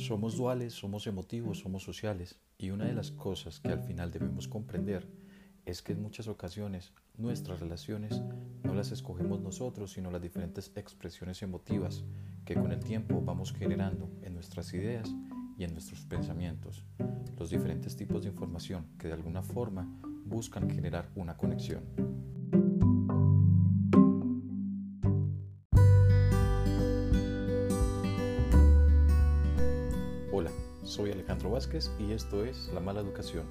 Somos duales, somos emotivos, somos sociales. Y una de las cosas que al final debemos comprender es que en muchas ocasiones nuestras relaciones no las escogemos nosotros, sino las diferentes expresiones emotivas que con el tiempo vamos generando en nuestras ideas y en nuestros pensamientos, los diferentes tipos de información que de alguna forma buscan generar una conexión. Soy Alejandro Vázquez y esto es La Mala Educación,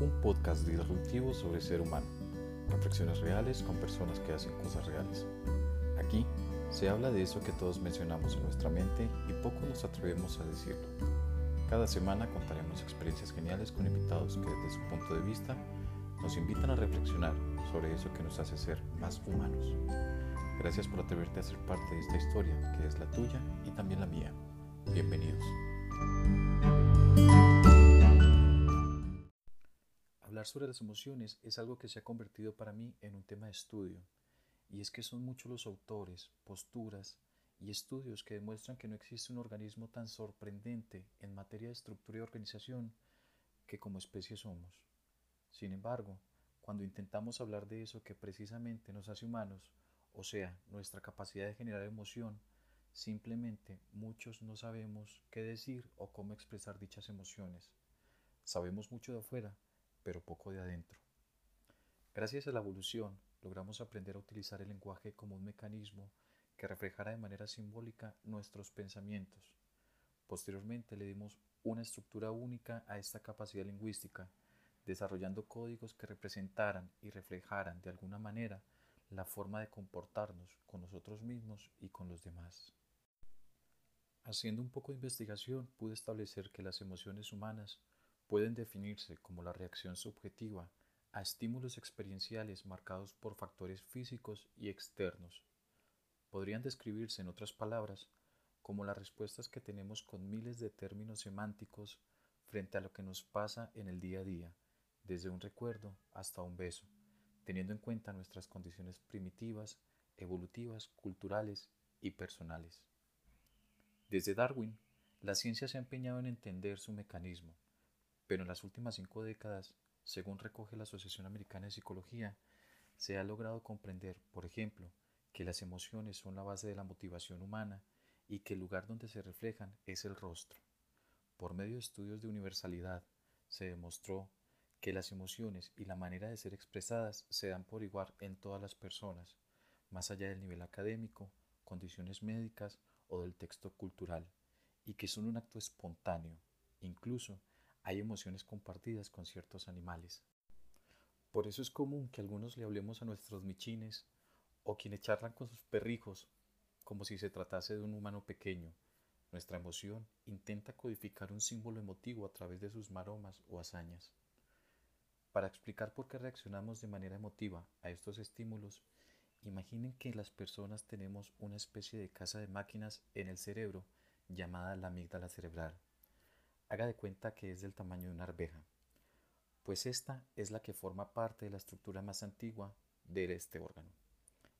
un podcast disruptivo sobre ser humano, reflexiones reales con personas que hacen cosas reales. Aquí se habla de eso que todos mencionamos en nuestra mente y poco nos atrevemos a decirlo. Cada semana contaremos experiencias geniales con invitados que desde su punto de vista nos invitan a reflexionar sobre eso que nos hace ser más humanos. Gracias por atreverte a ser parte de esta historia que es la tuya y también la mía. Bienvenidos. Hablar sobre las emociones es algo que se ha convertido para mí en un tema de estudio, y es que son muchos los autores, posturas y estudios que demuestran que no existe un organismo tan sorprendente en materia de estructura y organización que como especie somos. Sin embargo, cuando intentamos hablar de eso que precisamente nos hace humanos, o sea, nuestra capacidad de generar emoción, Simplemente muchos no sabemos qué decir o cómo expresar dichas emociones. Sabemos mucho de afuera, pero poco de adentro. Gracias a la evolución, logramos aprender a utilizar el lenguaje como un mecanismo que reflejara de manera simbólica nuestros pensamientos. Posteriormente le dimos una estructura única a esta capacidad lingüística, desarrollando códigos que representaran y reflejaran de alguna manera la forma de comportarnos con nosotros mismos y con los demás. Haciendo un poco de investigación pude establecer que las emociones humanas pueden definirse como la reacción subjetiva a estímulos experienciales marcados por factores físicos y externos. Podrían describirse, en otras palabras, como las respuestas que tenemos con miles de términos semánticos frente a lo que nos pasa en el día a día, desde un recuerdo hasta un beso, teniendo en cuenta nuestras condiciones primitivas, evolutivas, culturales y personales. Desde Darwin, la ciencia se ha empeñado en entender su mecanismo, pero en las últimas cinco décadas, según recoge la Asociación Americana de Psicología, se ha logrado comprender, por ejemplo, que las emociones son la base de la motivación humana y que el lugar donde se reflejan es el rostro. Por medio de estudios de universalidad, se demostró que las emociones y la manera de ser expresadas se dan por igual en todas las personas, más allá del nivel académico, condiciones médicas o del texto cultural, y que son un acto espontáneo. Incluso hay emociones compartidas con ciertos animales. Por eso es común que algunos le hablemos a nuestros michines o quienes charlan con sus perrijos como si se tratase de un humano pequeño. Nuestra emoción intenta codificar un símbolo emotivo a través de sus maromas o hazañas. Para explicar por qué reaccionamos de manera emotiva a estos estímulos, Imaginen que las personas tenemos una especie de casa de máquinas en el cerebro llamada la amígdala cerebral. Haga de cuenta que es del tamaño de una arveja, pues esta es la que forma parte de la estructura más antigua de este órgano.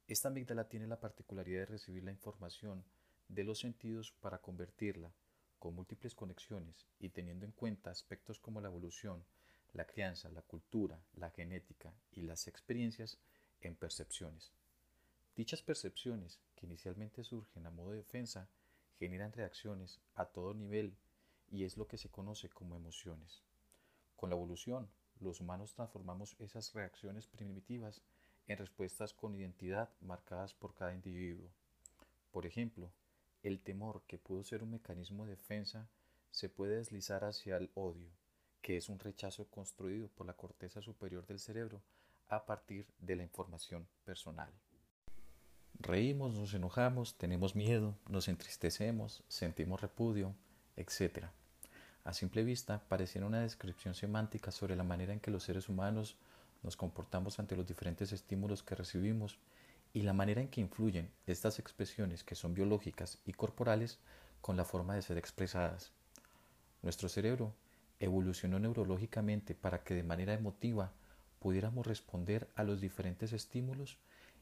Esta amígdala tiene la particularidad de recibir la información de los sentidos para convertirla, con múltiples conexiones y teniendo en cuenta aspectos como la evolución, la crianza, la cultura, la genética y las experiencias, en percepciones. Dichas percepciones, que inicialmente surgen a modo de defensa, generan reacciones a todo nivel y es lo que se conoce como emociones. Con la evolución, los humanos transformamos esas reacciones primitivas en respuestas con identidad marcadas por cada individuo. Por ejemplo, el temor, que pudo ser un mecanismo de defensa, se puede deslizar hacia el odio, que es un rechazo construido por la corteza superior del cerebro a partir de la información personal. Reímos, nos enojamos, tenemos miedo, nos entristecemos, sentimos repudio, etc. A simple vista, pareciera una descripción semántica sobre la manera en que los seres humanos nos comportamos ante los diferentes estímulos que recibimos y la manera en que influyen estas expresiones que son biológicas y corporales con la forma de ser expresadas. Nuestro cerebro evolucionó neurológicamente para que de manera emotiva pudiéramos responder a los diferentes estímulos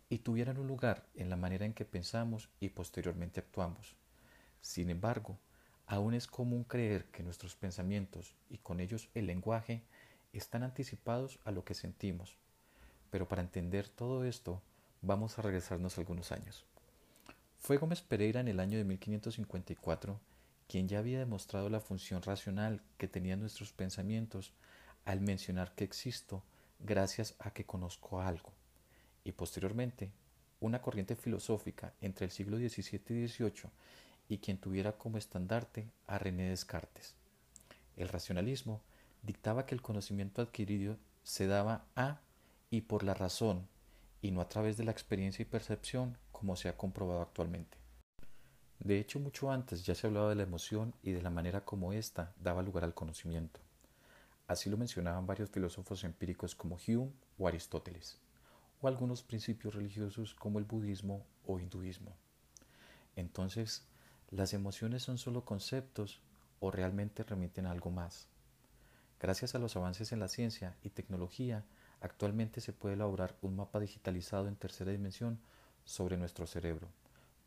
y tuvieran un lugar en la manera en que pensamos y posteriormente actuamos. Sin embargo, aún es común creer que nuestros pensamientos y con ellos el lenguaje están anticipados a lo que sentimos. Pero para entender todo esto, vamos a regresarnos algunos años. Fue Gómez Pereira en el año de 1554 quien ya había demostrado la función racional que tenían nuestros pensamientos al mencionar que existo gracias a que conozco algo, y posteriormente una corriente filosófica entre el siglo XVII y XVIII y quien tuviera como estandarte a René Descartes. El racionalismo dictaba que el conocimiento adquirido se daba a y por la razón, y no a través de la experiencia y percepción como se ha comprobado actualmente. De hecho, mucho antes ya se hablaba de la emoción y de la manera como ésta daba lugar al conocimiento. Así lo mencionaban varios filósofos empíricos como Hume o Aristóteles, o algunos principios religiosos como el budismo o hinduismo. Entonces, ¿las emociones son solo conceptos o realmente remiten a algo más? Gracias a los avances en la ciencia y tecnología, actualmente se puede elaborar un mapa digitalizado en tercera dimensión sobre nuestro cerebro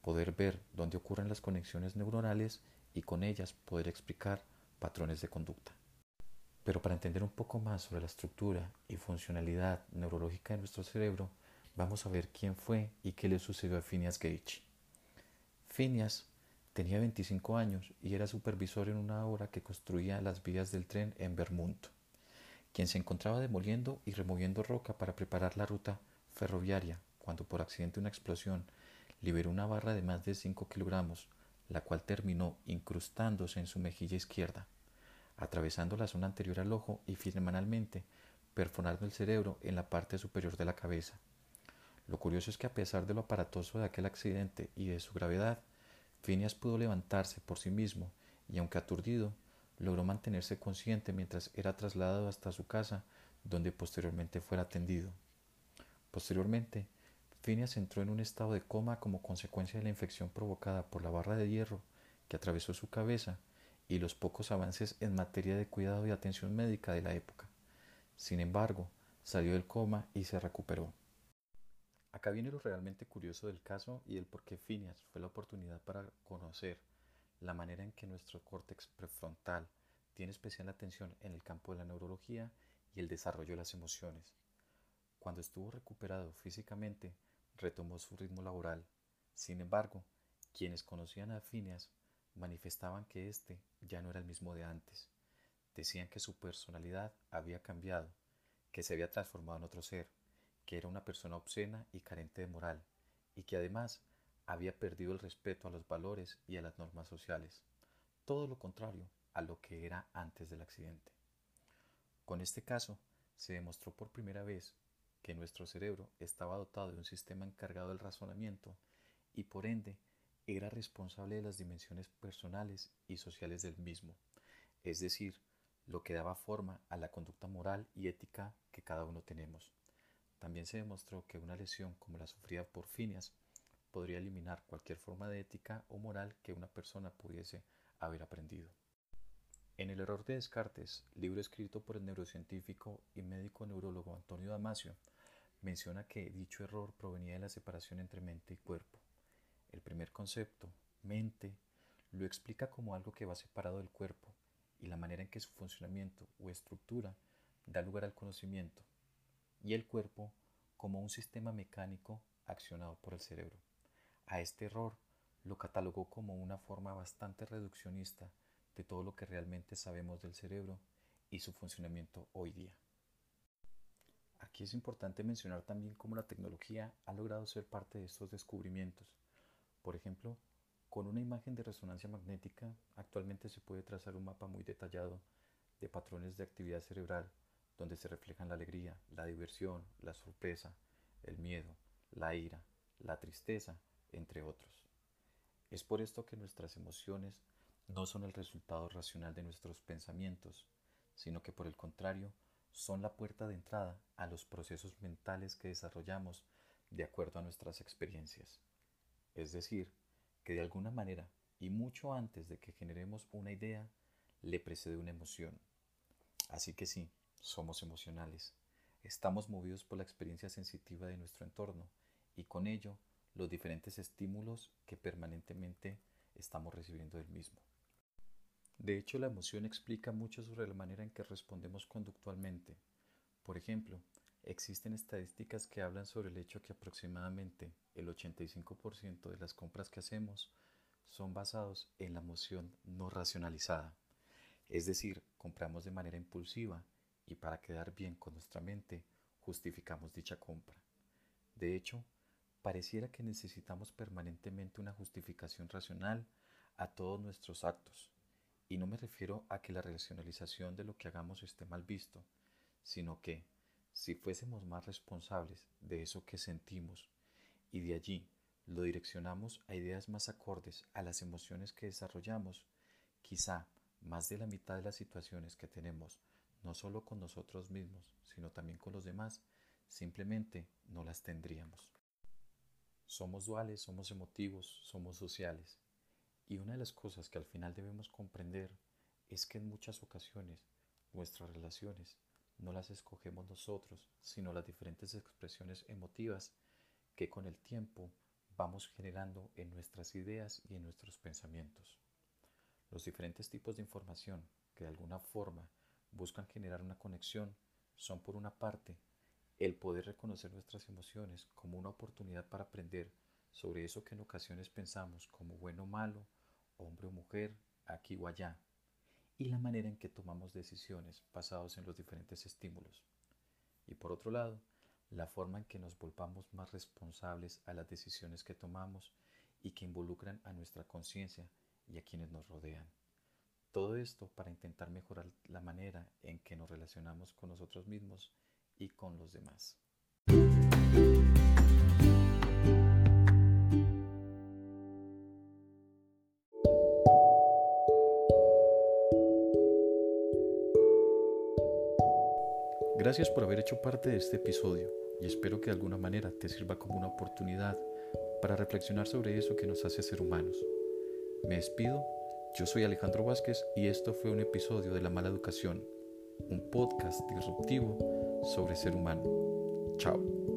poder ver dónde ocurren las conexiones neuronales y con ellas poder explicar patrones de conducta. Pero para entender un poco más sobre la estructura y funcionalidad neurológica de nuestro cerebro, vamos a ver quién fue y qué le sucedió a Phineas Gage. Phineas tenía 25 años y era supervisor en una obra que construía las vías del tren en Vermont, quien se encontraba demoliendo y removiendo roca para preparar la ruta ferroviaria cuando por accidente una explosión liberó una barra de más de 5 kilogramos, la cual terminó incrustándose en su mejilla izquierda, atravesando la zona anterior al ojo y finalmente perforando el cerebro en la parte superior de la cabeza. Lo curioso es que a pesar de lo aparatoso de aquel accidente y de su gravedad, Phineas pudo levantarse por sí mismo y aunque aturdido, logró mantenerse consciente mientras era trasladado hasta su casa, donde posteriormente fuera atendido. Posteriormente, Phineas entró en un estado de coma como consecuencia de la infección provocada por la barra de hierro que atravesó su cabeza y los pocos avances en materia de cuidado y atención médica de la época. Sin embargo, salió del coma y se recuperó. Acá viene lo realmente curioso del caso y el por qué Phineas fue la oportunidad para conocer la manera en que nuestro córtex prefrontal tiene especial atención en el campo de la neurología y el desarrollo de las emociones. Cuando estuvo recuperado físicamente, retomó su ritmo laboral. Sin embargo, quienes conocían a Phineas manifestaban que éste ya no era el mismo de antes. Decían que su personalidad había cambiado, que se había transformado en otro ser, que era una persona obscena y carente de moral, y que además había perdido el respeto a los valores y a las normas sociales, todo lo contrario a lo que era antes del accidente. Con este caso, se demostró por primera vez que nuestro cerebro estaba dotado de un sistema encargado del razonamiento y por ende era responsable de las dimensiones personales y sociales del mismo, es decir, lo que daba forma a la conducta moral y ética que cada uno tenemos. También se demostró que una lesión como la sufrida por Phineas podría eliminar cualquier forma de ética o moral que una persona pudiese haber aprendido. En El error de Descartes, libro escrito por el neurocientífico y médico neurólogo Antonio Damasio, menciona que dicho error provenía de la separación entre mente y cuerpo. El primer concepto, mente, lo explica como algo que va separado del cuerpo y la manera en que su funcionamiento o estructura da lugar al conocimiento, y el cuerpo como un sistema mecánico accionado por el cerebro. A este error lo catalogó como una forma bastante reduccionista de todo lo que realmente sabemos del cerebro y su funcionamiento hoy día. Aquí es importante mencionar también cómo la tecnología ha logrado ser parte de estos descubrimientos. Por ejemplo, con una imagen de resonancia magnética actualmente se puede trazar un mapa muy detallado de patrones de actividad cerebral donde se reflejan la alegría, la diversión, la sorpresa, el miedo, la ira, la tristeza, entre otros. Es por esto que nuestras emociones no son el resultado racional de nuestros pensamientos, sino que por el contrario son la puerta de entrada a los procesos mentales que desarrollamos de acuerdo a nuestras experiencias. Es decir, que de alguna manera, y mucho antes de que generemos una idea, le precede una emoción. Así que sí, somos emocionales. Estamos movidos por la experiencia sensitiva de nuestro entorno y con ello los diferentes estímulos que permanentemente estamos recibiendo del mismo. De hecho, la emoción explica mucho sobre la manera en que respondemos conductualmente. Por ejemplo, existen estadísticas que hablan sobre el hecho que aproximadamente el 85% de las compras que hacemos son basados en la emoción no racionalizada. Es decir, compramos de manera impulsiva y para quedar bien con nuestra mente justificamos dicha compra. De hecho, pareciera que necesitamos permanentemente una justificación racional a todos nuestros actos. Y no me refiero a que la racionalización de lo que hagamos esté mal visto, sino que, si fuésemos más responsables de eso que sentimos y de allí lo direccionamos a ideas más acordes a las emociones que desarrollamos, quizá más de la mitad de las situaciones que tenemos, no solo con nosotros mismos, sino también con los demás, simplemente no las tendríamos. Somos duales, somos emotivos, somos sociales. Y una de las cosas que al final debemos comprender es que en muchas ocasiones nuestras relaciones no las escogemos nosotros, sino las diferentes expresiones emotivas que con el tiempo vamos generando en nuestras ideas y en nuestros pensamientos. Los diferentes tipos de información que de alguna forma buscan generar una conexión son por una parte el poder reconocer nuestras emociones como una oportunidad para aprender sobre eso que en ocasiones pensamos como bueno o malo, hombre o mujer, aquí o allá, y la manera en que tomamos decisiones basados en los diferentes estímulos. Y por otro lado, la forma en que nos volvamos más responsables a las decisiones que tomamos y que involucran a nuestra conciencia y a quienes nos rodean. Todo esto para intentar mejorar la manera en que nos relacionamos con nosotros mismos y con los demás. Gracias por haber hecho parte de este episodio y espero que de alguna manera te sirva como una oportunidad para reflexionar sobre eso que nos hace ser humanos. Me despido, yo soy Alejandro Vázquez y esto fue un episodio de La Mala Educación, un podcast disruptivo sobre ser humano. Chao.